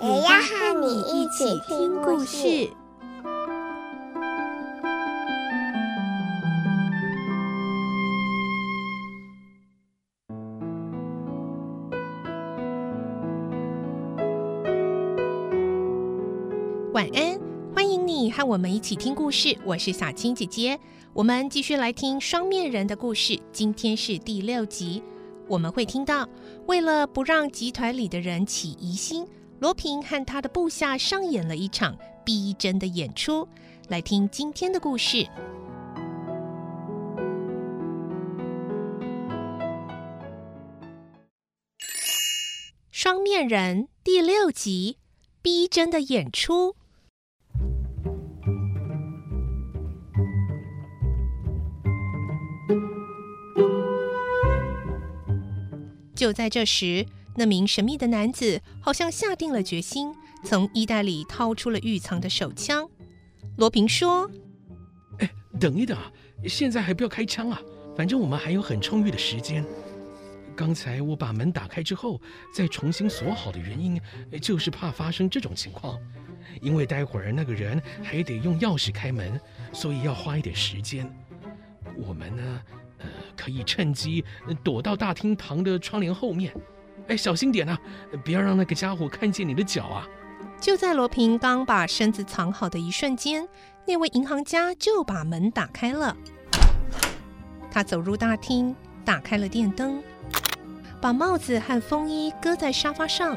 也要和你一起听故事。晚安，欢迎你和我们一起听故事。我是小青姐姐，我们继续来听双面人的故事。今天是第六集，我们会听到，为了不让集团里的人起疑心，罗平和他的部下上演了一场逼真的演出。来听今天的故事，《双面人》第六集，逼真的演出。就在这时，那名神秘的男子好像下定了决心，从衣袋里掏出了预藏的手枪。罗平说：“，等一等，现在还不要开枪啊！反正我们还有很充裕的时间。刚才我把门打开之后，再重新锁好的原因，就是怕发生这种情况，因为待会儿那个人还得用钥匙开门，所以要花一点时间。我们呢？”呃，可以趁机躲到大厅旁的窗帘后面。哎，小心点啊，不要让那个家伙看见你的脚啊！就在罗平刚把身子藏好的一瞬间，那位银行家就把门打开了。他走入大厅，打开了电灯，把帽子和风衣搁在沙发上。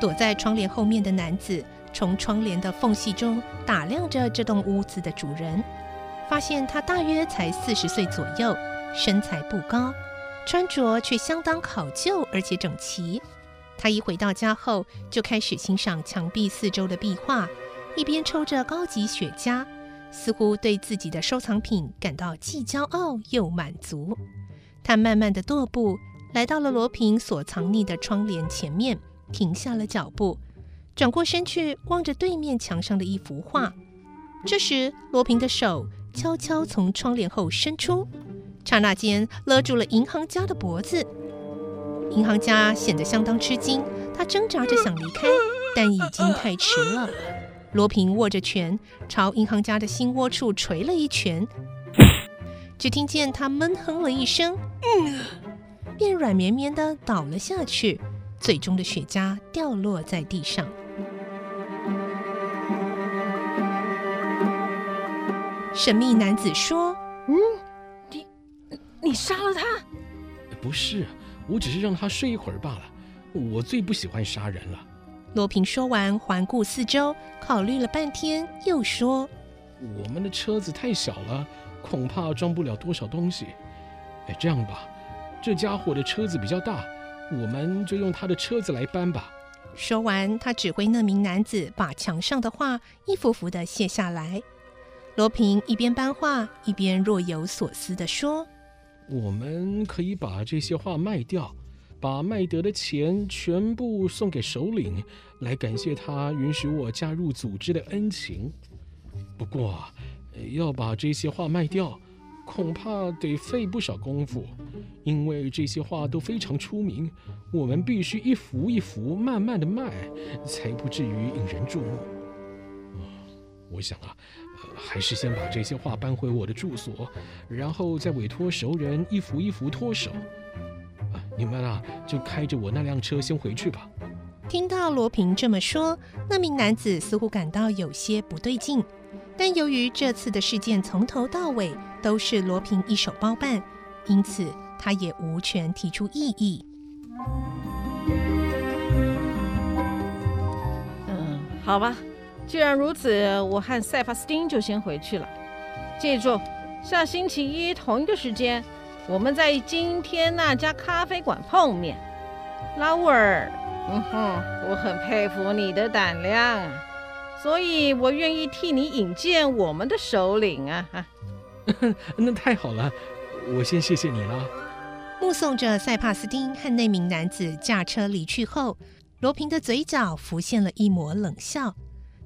躲在窗帘后面的男子从窗帘的缝隙中打量着这栋屋子的主人，发现他大约才四十岁左右。身材不高，穿着却相当考究而且整齐。他一回到家后，就开始欣赏墙壁四周的壁画，一边抽着高级雪茄，似乎对自己的收藏品感到既骄傲又满足。他慢慢地踱步，来到了罗平所藏匿的窗帘前面，停下了脚步，转过身去望着对面墙上的一幅画。这时，罗平的手悄悄从窗帘后伸出。刹那间勒住了银行家的脖子，银行家显得相当吃惊，他挣扎着想离开，但已经太迟了。罗平握着拳，朝银行家的心窝处捶了一拳，只听见他闷哼了一声，便软绵绵地倒了下去，嘴中的雪茄掉落在地上。神秘男子说：“嗯。”你杀了他？不是，我只是让他睡一会儿罢了。我最不喜欢杀人了。罗平说完，环顾四周，考虑了半天，又说：“我们的车子太小了，恐怕装不了多少东西。哎，这样吧，这家伙的车子比较大，我们就用他的车子来搬吧。”说完，他指挥那名男子把墙上的画一幅幅的卸下来。罗平一边搬画，一边若有所思地说。我们可以把这些画卖掉，把卖得的钱全部送给首领，来感谢他允许我加入组织的恩情。不过，要把这些画卖掉，恐怕得费不少功夫，因为这些画都非常出名，我们必须一幅一幅慢慢的卖，才不至于引人注目。我想啊。还是先把这些画搬回我的住所，然后再委托熟人一幅一幅脱手。啊，你们啊，就开着我那辆车先回去吧。听到罗平这么说，那名男子似乎感到有些不对劲，但由于这次的事件从头到尾都是罗平一手包办，因此他也无权提出异议。嗯，好吧。既然如此，我和塞巴斯汀就先回去了。记住，下星期一同一个时间，我们在今天那家咖啡馆碰面。拉乌尔，嗯哼，我很佩服你的胆量，所以我愿意替你引荐我们的首领啊！哈，那太好了，我先谢谢你了。目送着塞帕斯汀和那名男子驾车离去后，罗平的嘴角浮现了一抹冷笑。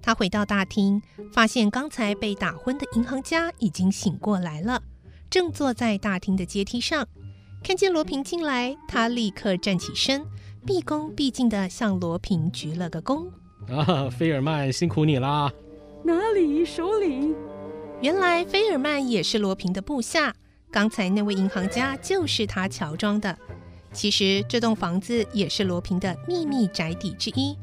他回到大厅，发现刚才被打昏的银行家已经醒过来了，正坐在大厅的阶梯上。看见罗平进来，他立刻站起身，毕恭毕敬地向罗平鞠了个躬。啊，菲尔曼，辛苦你啦！哪里，首领？原来菲尔曼也是罗平的部下。刚才那位银行家就是他乔装的。其实这栋房子也是罗平的秘密宅邸之一。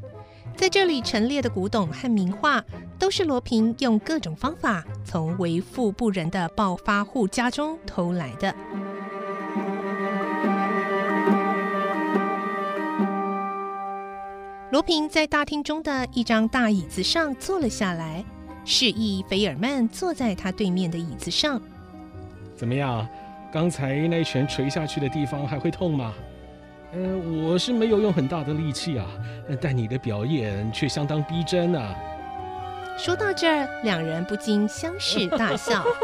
在这里陈列的古董和名画，都是罗平用各种方法从为富不仁的暴发户家中偷来的。罗平在大厅中的一张大椅子上坐了下来，示意菲尔曼坐在他对面的椅子上。怎么样？刚才那拳锤下去的地方还会痛吗？嗯、呃，我是没有用很大的力气啊，但你的表演却相当逼真啊。说到这儿，两人不禁相视大笑。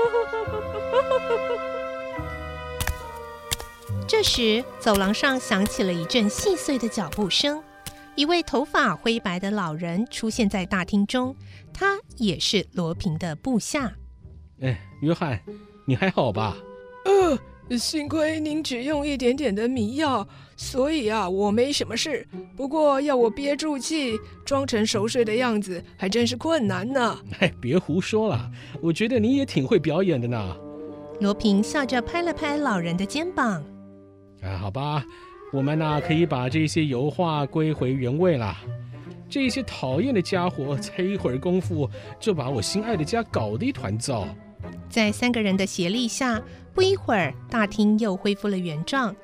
这时，走廊上响起了一阵细碎的脚步声。一位头发灰白的老人出现在大厅中，他也是罗平的部下。哎，约翰，你还好吧？呃，幸亏您只用一点点的迷药，所以啊，我没什么事。不过要我憋住气，装成熟睡的样子，还真是困难呢。哎，别胡说了，我觉得你也挺会表演的呢。罗平笑着拍了拍老人的肩膀。啊，好吧。我们呢，可以把这些油画归回原位了。这些讨厌的家伙，才一会儿功夫就把我心爱的家搞得一团糟。在三个人的协力下，不一会儿，大厅又恢复了原状。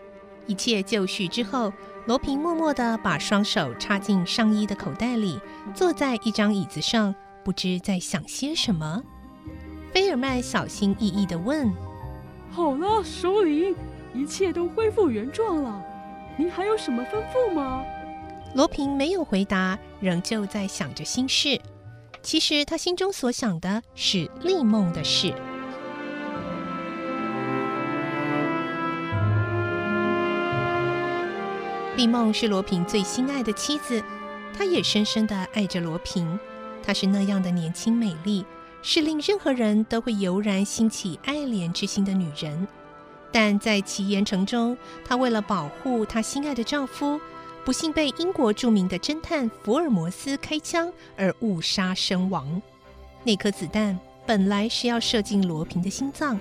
一切就绪之后，罗平默默地把双手插进上衣的口袋里，坐在一张椅子上，不知在想些什么。菲尔曼小心翼翼地问：“好了，首领，一切都恢复原状了。”您还有什么吩咐吗？罗平没有回答，仍旧在想着心事。其实他心中所想的是丽梦的事。丽梦是罗平最心爱的妻子，她也深深的爱着罗平。她是那样的年轻美丽，是令任何人都会油然兴起爱怜之心的女人。但在奇岩城中，她为了保护她心爱的丈夫，不幸被英国著名的侦探福尔摩斯开枪而误杀身亡。那颗子弹本来是要射进罗平的心脏，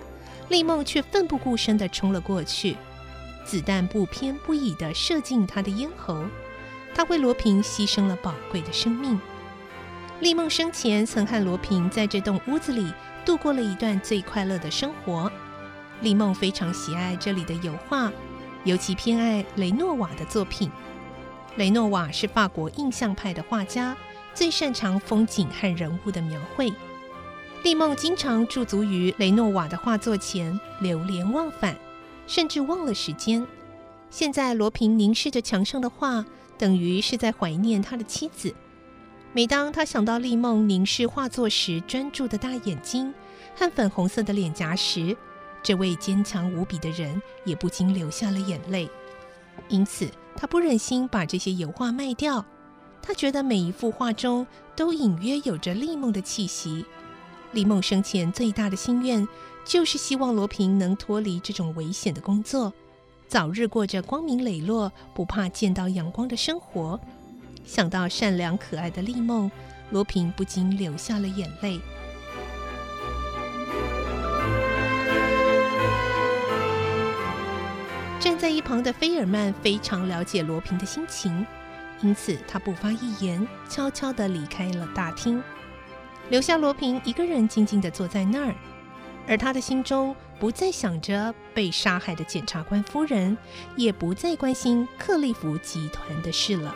丽梦却奋不顾身地冲了过去。子弹不偏不倚地射进他的咽喉，他为罗平牺牲了宝贵的生命。丽梦生前曾和罗平在这栋屋子里度过了一段最快乐的生活。丽梦非常喜爱这里的油画，尤其偏爱雷诺瓦的作品。雷诺瓦是法国印象派的画家，最擅长风景和人物的描绘。丽梦经常驻足于雷诺瓦的画作前，流连忘返，甚至忘了时间。现在罗平凝视着墙上的画，等于是在怀念他的妻子。每当他想到丽梦凝视画作时专注的大眼睛和粉红色的脸颊时，这位坚强无比的人也不禁流下了眼泪，因此他不忍心把这些油画卖掉。他觉得每一幅画中都隐约有着丽梦的气息。丽梦生前最大的心愿就是希望罗平能脱离这种危险的工作，早日过着光明磊落、不怕见到阳光的生活。想到善良可爱的丽梦，罗平不禁流下了眼泪。站在一旁的菲尔曼非常了解罗平的心情，因此他不发一言，悄悄地离开了大厅，留下罗平一个人静静地坐在那儿。而他的心中不再想着被杀害的检察官夫人，也不再关心克利夫集团的事了。